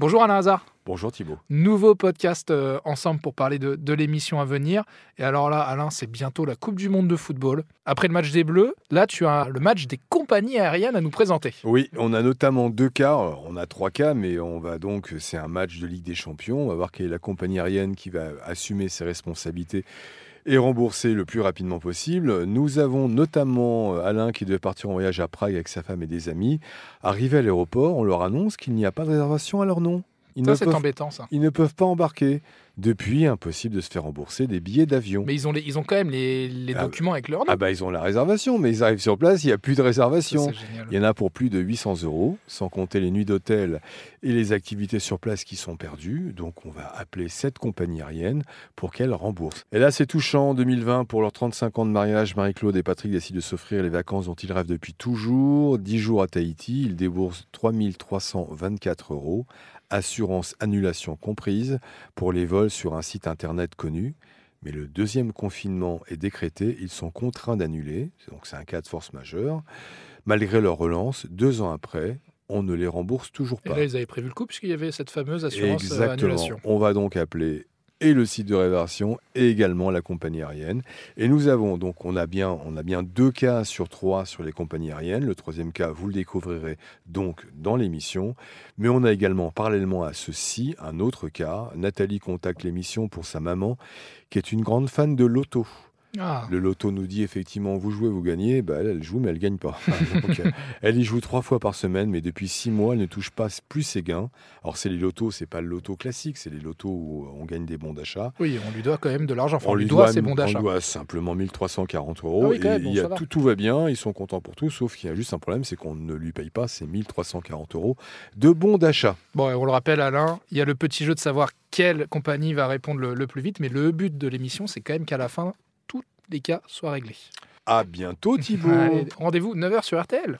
Bonjour Alain Hazard. Bonjour Thibault. Nouveau podcast euh, ensemble pour parler de, de l'émission à venir. Et alors là, Alain, c'est bientôt la Coupe du Monde de football. Après le match des Bleus, là, tu as le match des compagnies aériennes à nous présenter. Oui, on a notamment deux cas. On a trois cas, mais on va donc, c'est un match de Ligue des Champions. On va voir quelle est la compagnie aérienne qui va assumer ses responsabilités et rembourser le plus rapidement possible. Nous avons notamment euh, Alain qui devait partir en voyage à Prague avec sa femme et des amis. Arrivé à l'aéroport, on leur annonce qu'il n'y a pas de réservation à leur nom. Ils Ça, c'est peuvent embêtant, ça. Ils ne peuvent pas embarquer. Depuis, impossible de se faire rembourser des billets d'avion. Mais ils ont, les- ils ont quand même les, les Ah, documents avec leur nom. Ah bah ils ont la réservation, mais ils arrivent sur place, il n'y a plus de Ça, réservation. génial. Il y en a pour plus de 800 euros, sans compter les nuits d'hôtel et les activités sur place qui sont perdues. Donc on va appeler cette compagnie aérienne pour qu'elle rembourse. Et là c'est touchant, en 2020, pour leurs 35 ans de mariage, Marie-Claude et Patrick décident de s'offrir les vacances dont ils rêvent depuis toujours. 10 jours à Tahiti, ils déboursent 3324 euros, assurance annulation comprise, pour les vols sur un site internet connu. Mais le deuxième confinement est décrété, ils sont contraints d'annuler, donc c'est un cas de force majeure. Malgré leur relance, deux ans après, on ne les rembourse toujours Et pas. là, ils avaient prévu le coup puisqu'il y avait cette fameuse assurance euh, Exactement. annulation. On va donc appeler et le site de réservation et également la compagnie aérienne. Et nous avons donc, on a bien, on a bien deux cas sur trois sur les compagnies aériennes. Le troisième cas, vous le découvrirez donc dans l'émission. Mais on a également, parallèlement à ceci, un autre cas. Nathalie contacte l'émission pour sa maman, qui est une grande fan de loto. Ah, Le loto nous dit effectivement, vous jouez, vous gagnez. Bah, elle, elle joue, mais elle gagne pas. Donc, euh, elle y joue trois fois par semaine, mais depuis six mois, elle ne touche pas plus ses gains. Alors, c'est les lotos, c'est pas le loto classique, c'est les lotos où on gagne des bons d'achat. oui, on lui doit quand même de l'argent. Enfin, on, lui doit ses bons d'achat. On doit simplement 1340 euros. Ah oui, et même, bon, il y a ça va. tout, tout va bien, ils sont contents pour tout, sauf qu'il y a juste un problème, c'est qu'on ne lui paye pas ces 1340 euros de bons d'achat. Bon, et on le rappelle, Alain, il y a le petit jeu de savoir quelle compagnie va répondre le, le plus vite, mais le but de l'émission, c'est quand même qu'à la fin, les cas soient réglés. À bientôt Thibaut Allez, Rendez-vous 9h sur RTL.